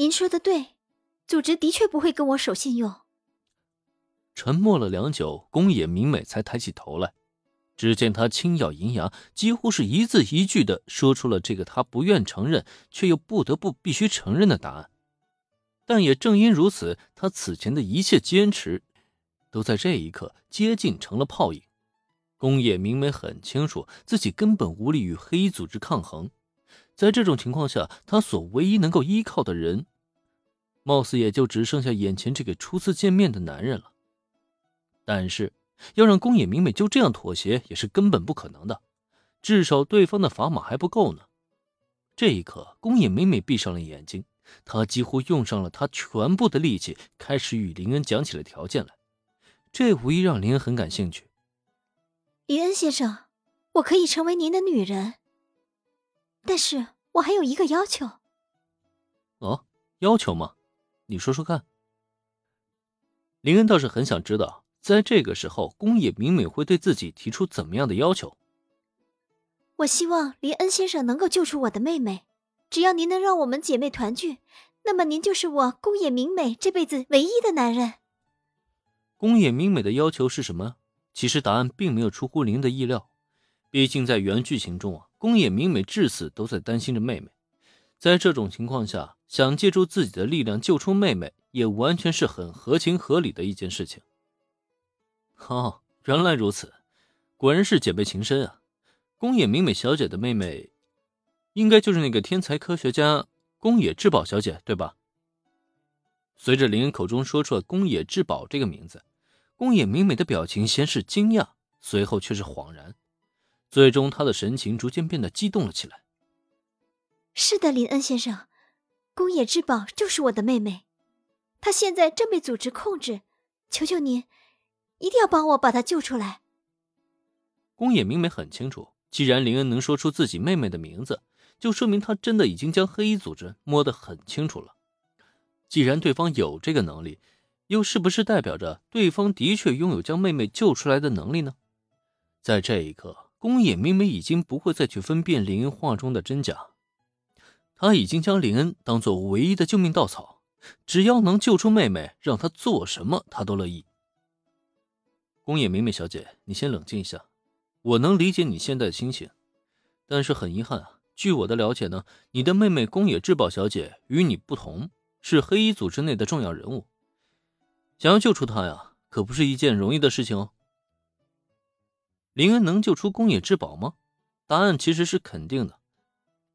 您说的对，组织的确不会跟我守信用。沉默了良久，宫野明美才抬起头来。只见他轻咬银牙，几乎是一字一句的说出了这个他不愿承认却又不得不必须承认的答案。但也正因如此，他此前的一切坚持，都在这一刻接近成了泡影。宫野明美很清楚自己根本无力与黑衣组织抗衡，在这种情况下，他所唯一能够依靠的人，貌似也就只剩下眼前这个初次见面的男人了。但是。要让宫野明美就这样妥协也是根本不可能的，至少对方的砝码还不够呢。这一刻，宫野明美闭上了眼睛，她几乎用上了她全部的力气，开始与林恩讲起了条件来。这无疑让林恩很感兴趣。林恩先生，我可以成为您的女人，但是我还有一个要求。哦，要求吗？你说说看。林恩倒是很想知道。在这个时候，宫野明美会对自己提出怎么样的要求？我希望林恩先生能够救出我的妹妹。只要您能让我们姐妹团聚，那么您就是我宫野明美这辈子唯一的男人。宫野明美的要求是什么？其实答案并没有出乎林的意料。毕竟在原剧情中啊，宫野明美至死都在担心着妹妹。在这种情况下，想借助自己的力量救出妹妹，也完全是很合情合理的一件事情。哦，原来如此，果然是姐妹情深啊！宫野明美小姐的妹妹，应该就是那个天才科学家宫野志保小姐，对吧？随着林恩口中说出了宫野志保这个名字，宫野明美的表情先是惊讶，随后却是恍然，最终他的神情逐渐变得激动了起来。是的，林恩先生，宫野之宝就是我的妹妹，她现在正被组织控制，求求您。一定要帮我把她救出来。宫野明美很清楚，既然林恩能说出自己妹妹的名字，就说明他真的已经将黑衣组织摸得很清楚了。既然对方有这个能力，又是不是代表着对方的确拥有将妹妹救出来的能力呢？在这一刻，宫野明美已经不会再去分辨林恩话中的真假，他已经将林恩当做唯一的救命稻草，只要能救出妹妹，让他做什么他都乐意。宫野明美小姐，你先冷静一下。我能理解你现在的心情，但是很遗憾啊，据我的了解呢，你的妹妹宫野志保小姐与你不同，是黑衣组织内的重要人物。想要救出她呀，可不是一件容易的事情哦。林恩能救出宫野之宝吗？答案其实是肯定的。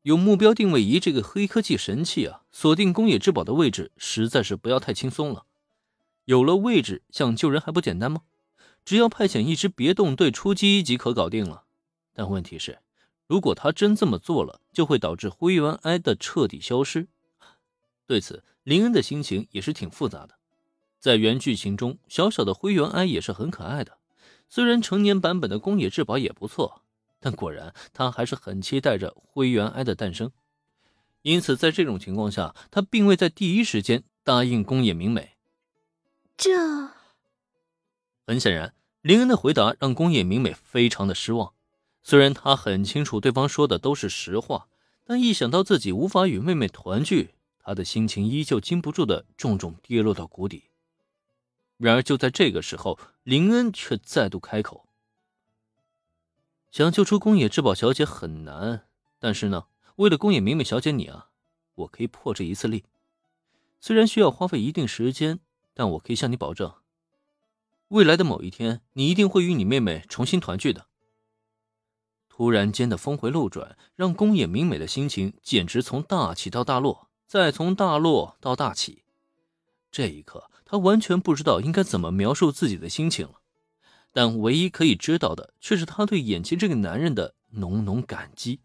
有目标定位仪这个黑科技神器啊，锁定宫野之宝的位置实在是不要太轻松了。有了位置，想救人还不简单吗？只要派遣一支别动队出击即可搞定了，但问题是，如果他真这么做了，就会导致灰原哀的彻底消失。对此，林恩的心情也是挺复杂的。在原剧情中，小小的灰原哀也是很可爱的，虽然成年版本的宫野志保也不错，但果然他还是很期待着灰原哀的诞生。因此，在这种情况下，他并未在第一时间答应宫野明美。这。很显然，林恩的回答让宫野明美非常的失望。虽然他很清楚对方说的都是实话，但一想到自己无法与妹妹团聚，他的心情依旧禁不住的重重跌落到谷底。然而就在这个时候，林恩却再度开口：“想救出宫野志保小姐很难，但是呢，为了宫野明美小姐你啊，我可以破这一次例。虽然需要花费一定时间，但我可以向你保证。”未来的某一天，你一定会与你妹妹重新团聚的。突然间的峰回路转，让宫野明美的心情简直从大起到大落，再从大落到大起。这一刻，她完全不知道应该怎么描述自己的心情了。但唯一可以知道的，却是她对眼前这个男人的浓浓感激。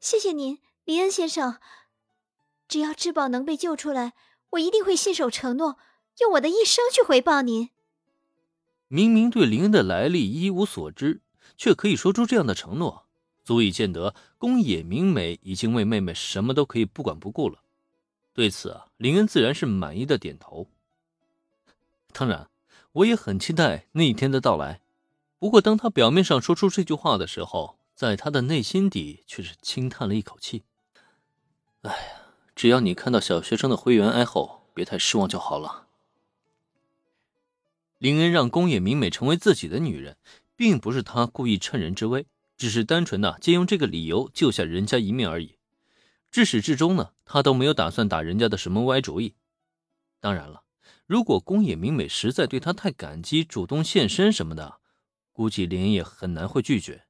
谢谢您，林恩先生。只要智宝能被救出来，我一定会信守承诺。用我的一生去回报您。明明对林恩的来历一无所知，却可以说出这样的承诺，足以见得宫野明美已经为妹妹什么都可以不管不顾了。对此啊，林恩自然是满意的点头。当然，我也很期待那一天的到来。不过，当他表面上说出这句话的时候，在他的内心底却是轻叹了一口气。哎呀。只要你看到小学生的灰原哀后别太失望就好了。林恩让宫野明美成为自己的女人，并不是他故意趁人之危，只是单纯的借用这个理由救下人家一命而已。至始至终呢，他都没有打算打人家的什么歪主意。当然了，如果宫野明美实在对他太感激，主动献身什么的，估计林恩也很难会拒绝。